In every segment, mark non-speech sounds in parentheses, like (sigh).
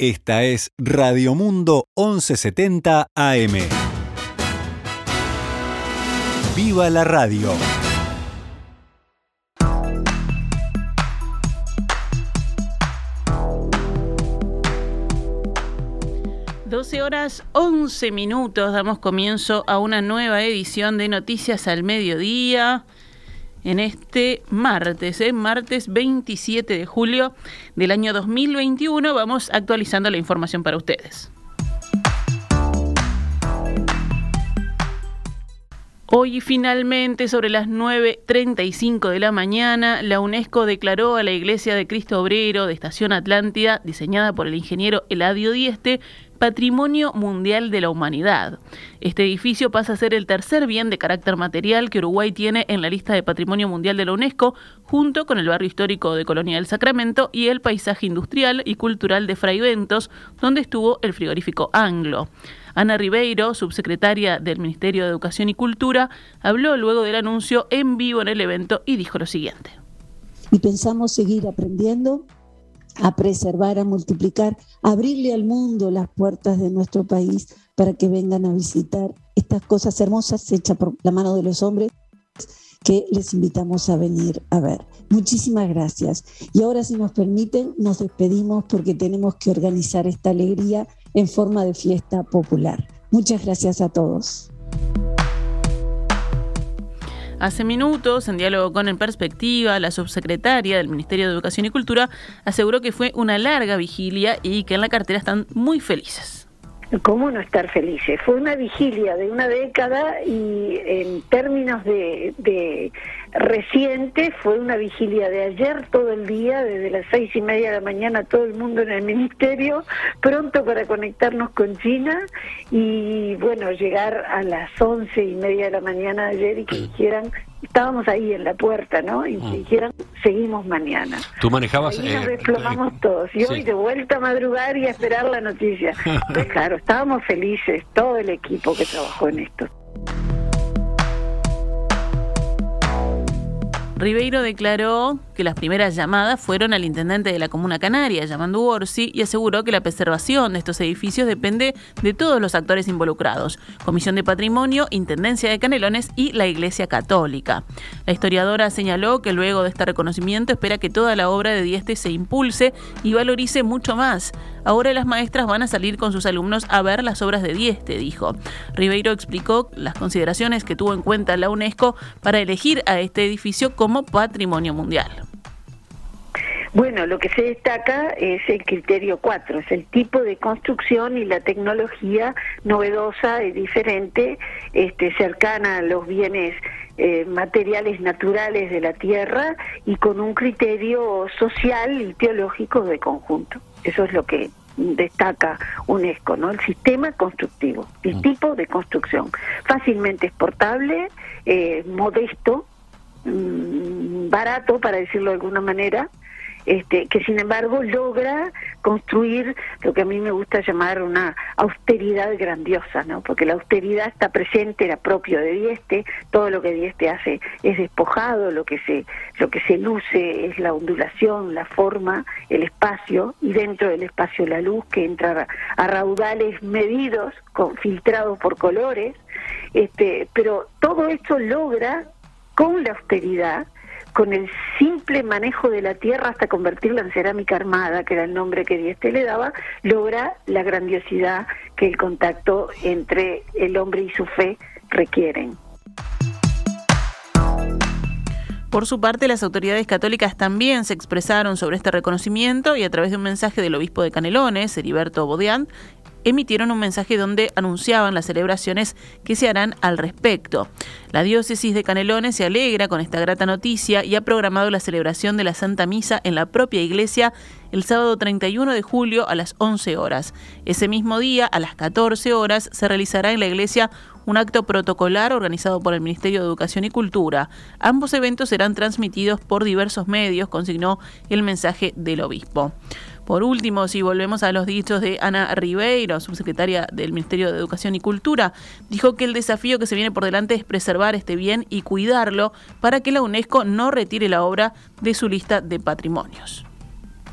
Esta es Radio Mundo 1170 AM. ¡Viva la radio! Doce horas 11 minutos, damos comienzo a una nueva edición de Noticias al Mediodía en este martes, ¿eh? martes 27 de julio del año 2021. Vamos actualizando la información para ustedes. Hoy finalmente, sobre las 9.35 de la mañana, la UNESCO declaró a la Iglesia de Cristo Obrero de Estación Atlántida, diseñada por el ingeniero Eladio Dieste, Patrimonio Mundial de la Humanidad. Este edificio pasa a ser el tercer bien de carácter material que Uruguay tiene en la lista de Patrimonio Mundial de la UNESCO, junto con el barrio histórico de Colonia del Sacramento y el paisaje industrial y cultural de Fray Ventos, donde estuvo el frigorífico Anglo. Ana Ribeiro, subsecretaria del Ministerio de Educación y Cultura, habló luego del anuncio en vivo en el evento y dijo lo siguiente. Y pensamos seguir aprendiendo a preservar, a multiplicar, a abrirle al mundo las puertas de nuestro país para que vengan a visitar estas cosas hermosas hechas por la mano de los hombres que les invitamos a venir a ver. Muchísimas gracias. Y ahora, si nos permiten, nos despedimos porque tenemos que organizar esta alegría en forma de fiesta popular. Muchas gracias a todos. Hace minutos, en diálogo con En Perspectiva, la subsecretaria del Ministerio de Educación y Cultura aseguró que fue una larga vigilia y que en la cartera están muy felices. ¿Cómo no estar felices? Fue una vigilia de una década y en términos de, de reciente fue una vigilia de ayer todo el día, desde las seis y media de la mañana todo el mundo en el ministerio, pronto para conectarnos con China y bueno, llegar a las once y media de la mañana de ayer y que dijeran, estábamos ahí en la puerta, ¿no? Y Mm. dijeran, seguimos mañana. Tú manejabas... Ahí nos eh, desplomamos eh, todos. Y sí. hoy de vuelta a madrugar y a esperar la noticia. (laughs) Pues claro, estábamos felices, todo el equipo que trabajó en esto. Ribeiro declaró que las primeras llamadas fueron al intendente de la Comuna Canaria, llamando Orsi, y aseguró que la preservación de estos edificios depende de todos los actores involucrados, Comisión de Patrimonio, Intendencia de Canelones y la Iglesia Católica. La historiadora señaló que luego de este reconocimiento espera que toda la obra de Dieste se impulse y valorice mucho más. Ahora las maestras van a salir con sus alumnos a ver las obras de Dieste, dijo. Ribeiro explicó las consideraciones que tuvo en cuenta la UNESCO para elegir a este edificio como patrimonio mundial. Bueno, lo que se destaca es el criterio 4, es el tipo de construcción y la tecnología novedosa y diferente, este, cercana a los bienes eh, materiales naturales de la tierra y con un criterio social y teológico de conjunto. Eso es lo que destaca UNESCO, ¿no? El sistema constructivo, el tipo de construcción, fácilmente exportable, eh, modesto, mm, barato, para decirlo de alguna manera, este, que sin embargo logra construir lo que a mí me gusta llamar una austeridad grandiosa, ¿no? Porque la austeridad está presente, era propio de Dieste, todo lo que Dieste hace es despojado, lo que se, lo que se luce es la ondulación, la forma, el espacio, y dentro del espacio la luz que entra a raudales medidos, con, filtrados por colores, este, pero todo esto logra con la austeridad con el simple manejo de la tierra hasta convertirla en cerámica armada, que era el nombre que Dieste le daba, logra la grandiosidad que el contacto entre el hombre y su fe requieren. Por su parte, las autoridades católicas también se expresaron sobre este reconocimiento y a través de un mensaje del obispo de Canelones, Heriberto Bodian, emitieron un mensaje donde anunciaban las celebraciones que se harán al respecto. La diócesis de Canelones se alegra con esta grata noticia y ha programado la celebración de la Santa Misa en la propia iglesia el sábado 31 de julio a las 11 horas. Ese mismo día, a las 14 horas, se realizará en la iglesia un acto protocolar organizado por el Ministerio de Educación y Cultura. Ambos eventos serán transmitidos por diversos medios, consignó el mensaje del obispo. Por último, si volvemos a los dichos de Ana Ribeiro, subsecretaria del Ministerio de Educación y Cultura, dijo que el desafío que se viene por delante es preservar este bien y cuidarlo para que la UNESCO no retire la obra de su lista de patrimonios.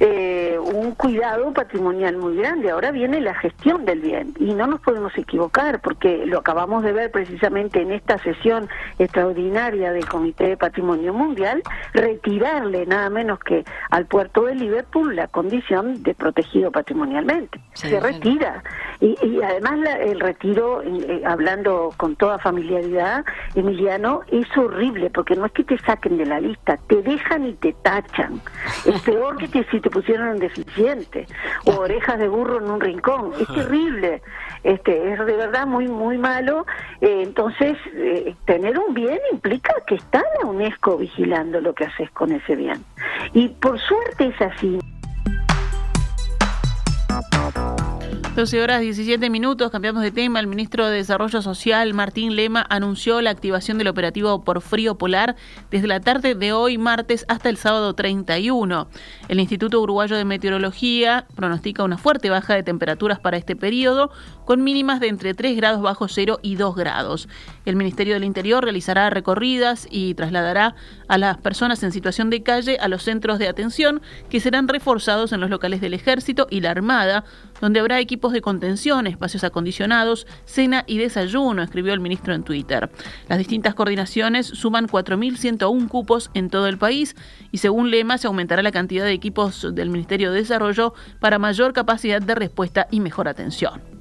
Eh, un cuidado patrimonial muy grande. Ahora viene la gestión del bien y no nos podemos equivocar porque lo acabamos de ver precisamente en esta sesión extraordinaria del Comité de Patrimonio Mundial, retirarle nada menos que al puerto de Liverpool la condición de protegido patrimonialmente. Se retira. Y, además el retiro, eh, hablando con toda familiaridad, Emiliano, es horrible porque no es que te saquen de la lista, te dejan y te tachan. Es peor que si te pusieron en deficiente o orejas de burro en un rincón. Es terrible. Este, es de verdad muy, muy malo. Eh, entonces, eh, tener un bien implica que está la UNESCO vigilando lo que haces con ese bien. Y por suerte es así. 12 horas 17 minutos, cambiamos de tema. El ministro de Desarrollo Social, Martín Lema, anunció la activación del operativo por frío polar desde la tarde de hoy, martes, hasta el sábado 31. El Instituto Uruguayo de Meteorología pronostica una fuerte baja de temperaturas para este periodo, con mínimas de entre 3 grados bajo cero y 2 grados. El Ministerio del Interior realizará recorridas y trasladará a las personas en situación de calle a los centros de atención que serán reforzados en los locales del Ejército y la Armada, donde habrá equipos de contención, espacios acondicionados, cena y desayuno, escribió el ministro en Twitter. Las distintas coordinaciones suman 4.101 cupos en todo el país y según Lema se aumentará la cantidad de equipos del Ministerio de Desarrollo para mayor capacidad de respuesta y mejor atención.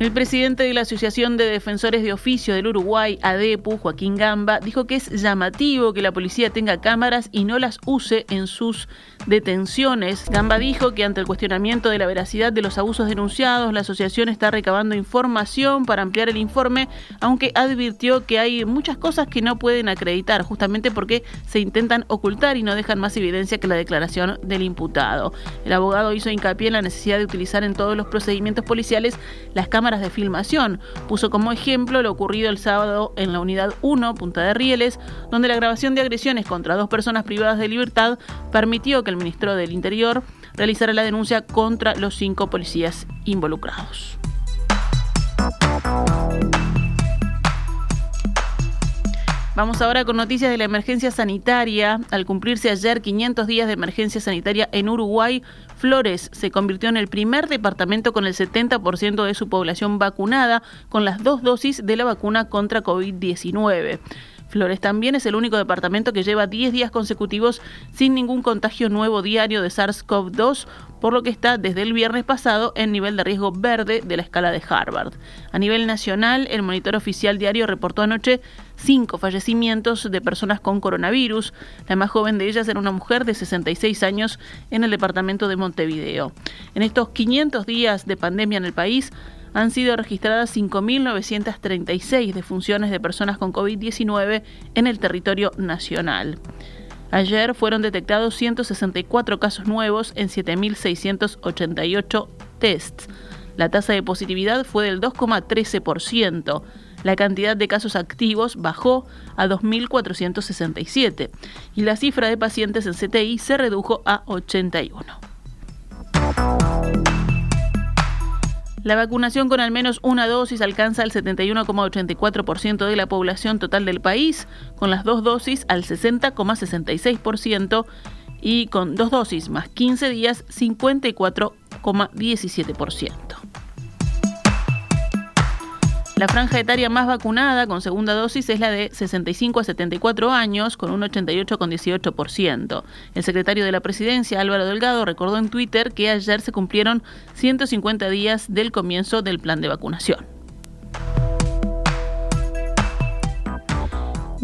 El presidente de la Asociación de Defensores de Oficio del Uruguay, ADEPU, Joaquín Gamba, dijo que es llamativo que la policía tenga cámaras y no las use en sus detenciones. Gamba dijo que ante el cuestionamiento de la veracidad de los abusos denunciados, la asociación está recabando información para ampliar el informe, aunque advirtió que hay muchas cosas que no pueden acreditar, justamente porque se intentan ocultar y no dejan más evidencia que la declaración del imputado. El abogado hizo hincapié en la necesidad de utilizar en todos los procedimientos policiales las cámaras de filmación. Puso como ejemplo lo ocurrido el sábado en la unidad 1, Punta de Rieles, donde la grabación de agresiones contra dos personas privadas de libertad permitió que el ministro del Interior realizara la denuncia contra los cinco policías involucrados. Vamos ahora con noticias de la emergencia sanitaria. Al cumplirse ayer 500 días de emergencia sanitaria en Uruguay, Flores se convirtió en el primer departamento con el 70% de su población vacunada con las dos dosis de la vacuna contra COVID-19. Flores también es el único departamento que lleva 10 días consecutivos sin ningún contagio nuevo diario de SARS-CoV-2, por lo que está desde el viernes pasado en nivel de riesgo verde de la escala de Harvard. A nivel nacional, el monitor oficial diario reportó anoche cinco fallecimientos de personas con coronavirus. La más joven de ellas era una mujer de 66 años en el departamento de Montevideo. En estos 500 días de pandemia en el país, han sido registradas 5.936 defunciones de personas con COVID-19 en el territorio nacional. Ayer fueron detectados 164 casos nuevos en 7.688 tests. La tasa de positividad fue del 2,13%. La cantidad de casos activos bajó a 2.467 y la cifra de pacientes en CTI se redujo a 81. La vacunación con al menos una dosis alcanza el 71,84% de la población total del país, con las dos dosis al 60,66% y con dos dosis más 15 días 54,17%. La franja etaria más vacunada con segunda dosis es la de 65 a 74 años, con un 88,18%. El secretario de la Presidencia, Álvaro Delgado, recordó en Twitter que ayer se cumplieron 150 días del comienzo del plan de vacunación.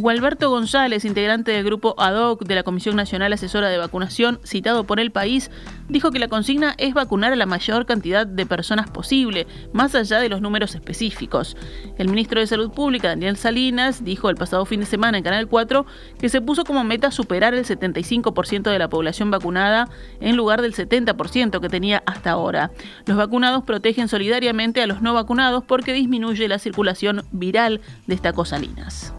Gualberto González, integrante del grupo ad hoc de la Comisión Nacional Asesora de Vacunación, citado por el país, dijo que la consigna es vacunar a la mayor cantidad de personas posible, más allá de los números específicos. El ministro de Salud Pública, Daniel Salinas, dijo el pasado fin de semana en Canal 4 que se puso como meta superar el 75% de la población vacunada en lugar del 70% que tenía hasta ahora. Los vacunados protegen solidariamente a los no vacunados porque disminuye la circulación viral de esta Salinas.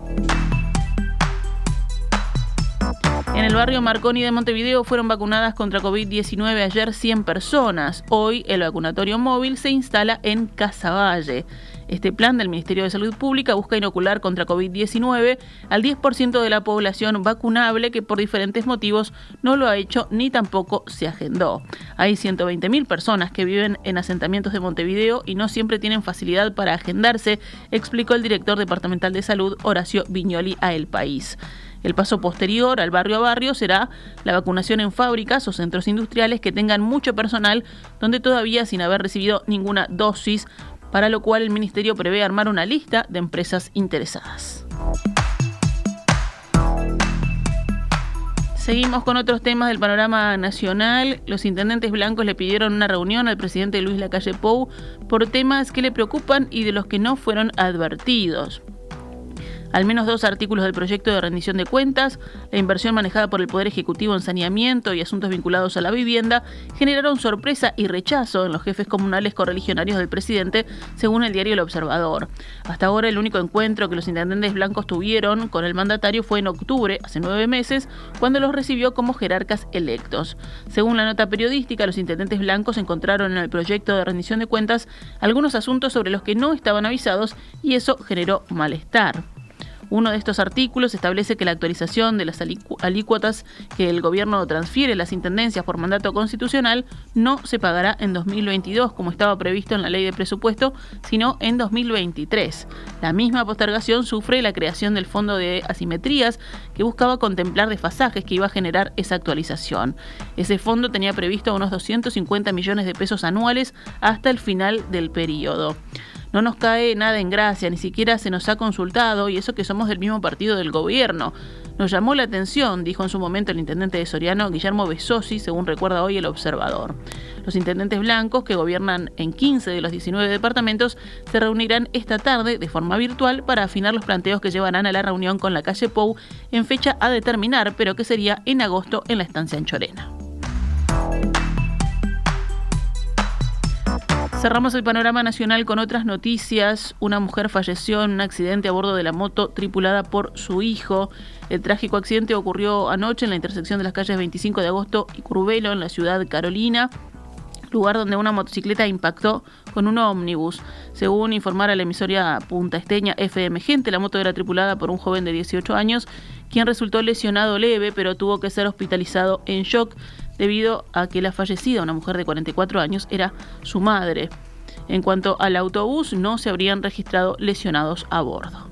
El barrio Marconi de Montevideo fueron vacunadas contra COVID-19 ayer 100 personas. Hoy el vacunatorio móvil se instala en Casaballe. Este plan del Ministerio de Salud Pública busca inocular contra COVID-19 al 10% de la población vacunable que por diferentes motivos no lo ha hecho ni tampoco se agendó. Hay 120.000 personas que viven en asentamientos de Montevideo y no siempre tienen facilidad para agendarse, explicó el director departamental de salud Horacio Viñoli a El País. El paso posterior al barrio a barrio será la vacunación en fábricas o centros industriales que tengan mucho personal donde todavía sin haber recibido ninguna dosis, para lo cual el Ministerio prevé armar una lista de empresas interesadas. Seguimos con otros temas del panorama nacional. Los intendentes blancos le pidieron una reunión al presidente Luis Lacalle Pou por temas que le preocupan y de los que no fueron advertidos. Al menos dos artículos del proyecto de rendición de cuentas, la inversión manejada por el Poder Ejecutivo en saneamiento y asuntos vinculados a la vivienda generaron sorpresa y rechazo en los jefes comunales correligionarios del presidente, según el diario El Observador. Hasta ahora el único encuentro que los intendentes blancos tuvieron con el mandatario fue en octubre, hace nueve meses, cuando los recibió como jerarcas electos. Según la nota periodística, los intendentes blancos encontraron en el proyecto de rendición de cuentas algunos asuntos sobre los que no estaban avisados y eso generó malestar. Uno de estos artículos establece que la actualización de las alícuotas que el gobierno transfiere a las intendencias por mandato constitucional no se pagará en 2022 como estaba previsto en la ley de presupuesto, sino en 2023. La misma postergación sufre la creación del Fondo de Asimetrías que buscaba contemplar desfasajes que iba a generar esa actualización. Ese fondo tenía previsto unos 250 millones de pesos anuales hasta el final del periodo. No nos cae nada en gracia, ni siquiera se nos ha consultado, y eso que somos del mismo partido del gobierno. Nos llamó la atención, dijo en su momento el intendente de Soriano, Guillermo Besosi, según recuerda hoy el observador. Los intendentes blancos, que gobiernan en 15 de los 19 departamentos, se reunirán esta tarde de forma virtual para afinar los planteos que llevarán a la reunión con la calle Pou en fecha a determinar, pero que sería en agosto en la estancia en Cerramos el panorama nacional con otras noticias. Una mujer falleció en un accidente a bordo de la moto tripulada por su hijo. El trágico accidente ocurrió anoche en la intersección de las calles 25 de agosto y Curvelo, en la ciudad Carolina lugar donde una motocicleta impactó con un ómnibus. Según informara la emisoria Punta Esteña FM Gente, la moto era tripulada por un joven de 18 años, quien resultó lesionado leve, pero tuvo que ser hospitalizado en shock debido a que la fallecida, una mujer de 44 años, era su madre. En cuanto al autobús, no se habrían registrado lesionados a bordo.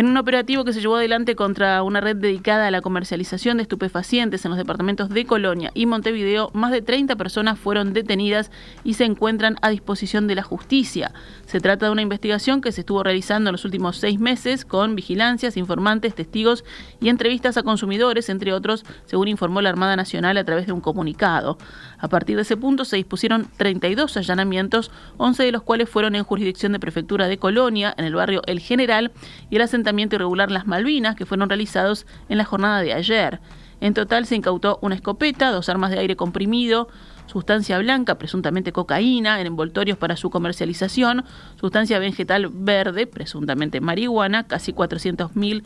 En un operativo que se llevó adelante contra una red dedicada a la comercialización de estupefacientes en los departamentos de Colonia y Montevideo, más de 30 personas fueron detenidas y se encuentran a disposición de la justicia. Se trata de una investigación que se estuvo realizando en los últimos seis meses con vigilancias, informantes, testigos y entrevistas a consumidores, entre otros, según informó la Armada Nacional a través de un comunicado. A partir de ese punto se dispusieron 32 allanamientos, 11 de los cuales fueron en jurisdicción de prefectura de Colonia, en el barrio El General, y el asentamiento irregular Las Malvinas, que fueron realizados en la jornada de ayer. En total se incautó una escopeta, dos armas de aire comprimido, sustancia blanca, presuntamente cocaína, en envoltorios para su comercialización, sustancia vegetal verde, presuntamente marihuana, casi 400 mil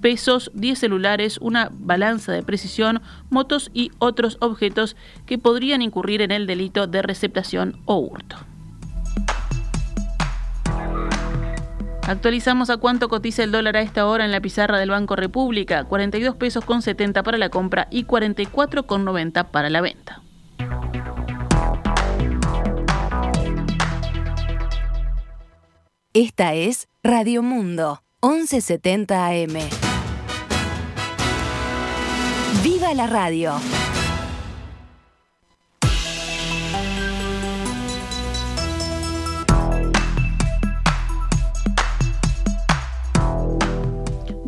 pesos, 10 celulares, una balanza de precisión, motos y otros objetos que podrían incurrir en el delito de receptación o hurto. Actualizamos a cuánto cotiza el dólar a esta hora en la pizarra del Banco República, 42 pesos con 70 para la compra y 44 con 90 para la venta. Esta es Radio Mundo, 1170 AM. ¡Viva la radio!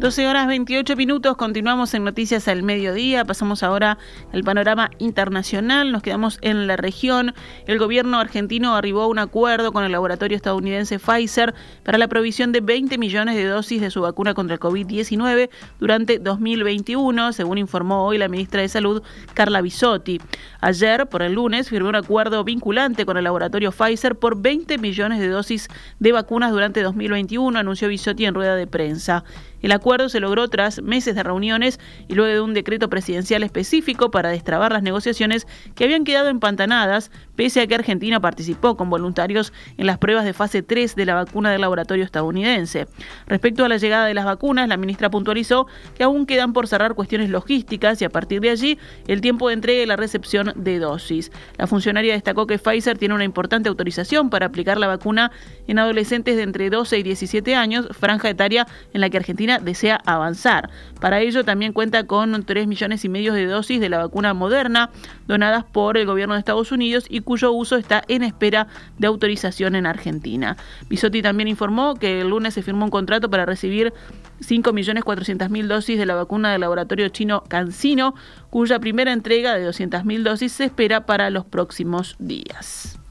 12 horas 28 minutos, continuamos en Noticias al Mediodía, pasamos ahora al panorama internacional, nos quedamos en la región. El gobierno argentino arribó a un acuerdo con el laboratorio estadounidense Pfizer para la provisión de 20 millones de dosis de su vacuna contra el COVID-19 durante 2021, según informó hoy la ministra de Salud, Carla Bisotti. Ayer, por el lunes, firmó un acuerdo vinculante con el laboratorio Pfizer por 20 millones de dosis de vacunas durante 2021, anunció Bisotti en rueda de prensa. El acuerdo se logró tras meses de reuniones y luego de un decreto presidencial específico para destrabar las negociaciones que habían quedado empantanadas, pese a que Argentina participó con voluntarios en las pruebas de fase 3 de la vacuna del laboratorio estadounidense. Respecto a la llegada de las vacunas, la ministra puntualizó que aún quedan por cerrar cuestiones logísticas y a partir de allí el tiempo de entrega y la recepción de dosis. La funcionaria destacó que Pfizer tiene una importante autorización para aplicar la vacuna en adolescentes de entre 12 y 17 años, franja etaria en la que Argentina desea avanzar. Para ello también cuenta con 3 millones y medio de dosis de la vacuna moderna donadas por el gobierno de Estados Unidos y cuyo uso está en espera de autorización en Argentina. Bisotti también informó que el lunes se firmó un contrato para recibir 5.400.000 dosis de la vacuna del laboratorio chino CanSino, cuya primera entrega de 200.000 dosis se espera para los próximos días.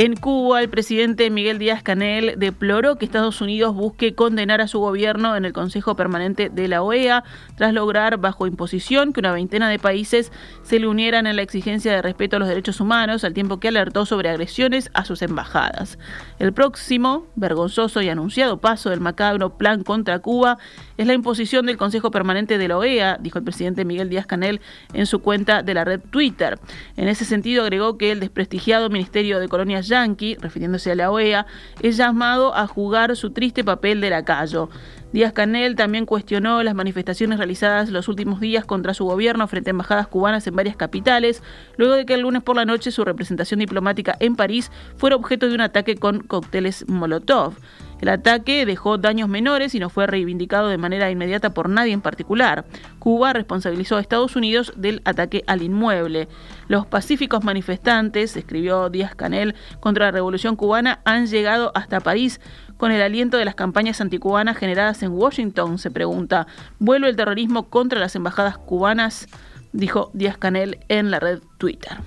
En Cuba, el presidente Miguel Díaz Canel deploró que Estados Unidos busque condenar a su gobierno en el Consejo Permanente de la OEA tras lograr bajo imposición que una veintena de países se le unieran en la exigencia de respeto a los derechos humanos, al tiempo que alertó sobre agresiones a sus embajadas. El próximo, vergonzoso y anunciado paso del macabro plan contra Cuba es la imposición del Consejo Permanente de la OEA, dijo el presidente Miguel Díaz Canel en su cuenta de la red Twitter. En ese sentido, agregó que el desprestigiado Ministerio de Colonias Yankee, refiriéndose a la OEA, es llamado a jugar su triste papel de lacayo. Díaz Canel también cuestionó las manifestaciones realizadas los últimos días contra su gobierno frente a embajadas cubanas en varias capitales, luego de que el lunes por la noche su representación diplomática en París fuera objeto de un ataque con cócteles Molotov. El ataque dejó daños menores y no fue reivindicado de manera inmediata por nadie en particular. Cuba responsabilizó a Estados Unidos del ataque al inmueble. Los pacíficos manifestantes, escribió Díaz Canel, contra la revolución cubana han llegado hasta París con el aliento de las campañas anticubanas generadas en Washington, se pregunta. ¿Vuelve el terrorismo contra las embajadas cubanas? dijo Díaz Canel en la red Twitter.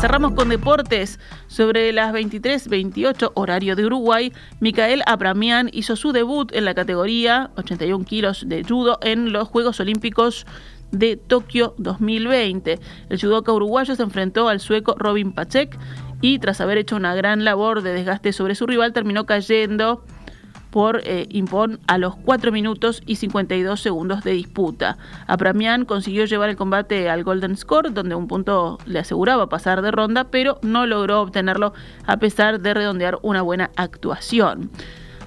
Cerramos con deportes. Sobre las 23.28 horario de Uruguay, Micael Abramian hizo su debut en la categoría 81 kilos de judo en los Juegos Olímpicos de Tokio 2020. El judoka uruguayo se enfrentó al sueco Robin Pacek y tras haber hecho una gran labor de desgaste sobre su rival terminó cayendo por eh, a los 4 minutos y 52 segundos de disputa. Apramian consiguió llevar el combate al Golden Score, donde un punto le aseguraba pasar de ronda, pero no logró obtenerlo a pesar de redondear una buena actuación.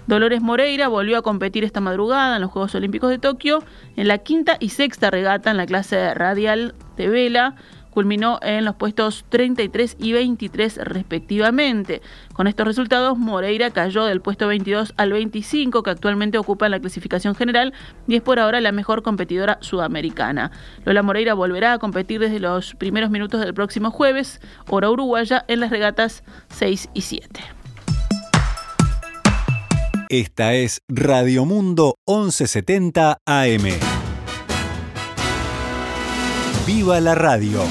Dolores Moreira volvió a competir esta madrugada en los Juegos Olímpicos de Tokio en la quinta y sexta regata en la clase radial de vela culminó en los puestos 33 y 23 respectivamente. Con estos resultados, Moreira cayó del puesto 22 al 25 que actualmente ocupa en la clasificación general y es por ahora la mejor competidora sudamericana. Lola Moreira volverá a competir desde los primeros minutos del próximo jueves, hora uruguaya, en las regatas 6 y 7. Esta es Radio Mundo 1170 AM. ¡Viva la radio!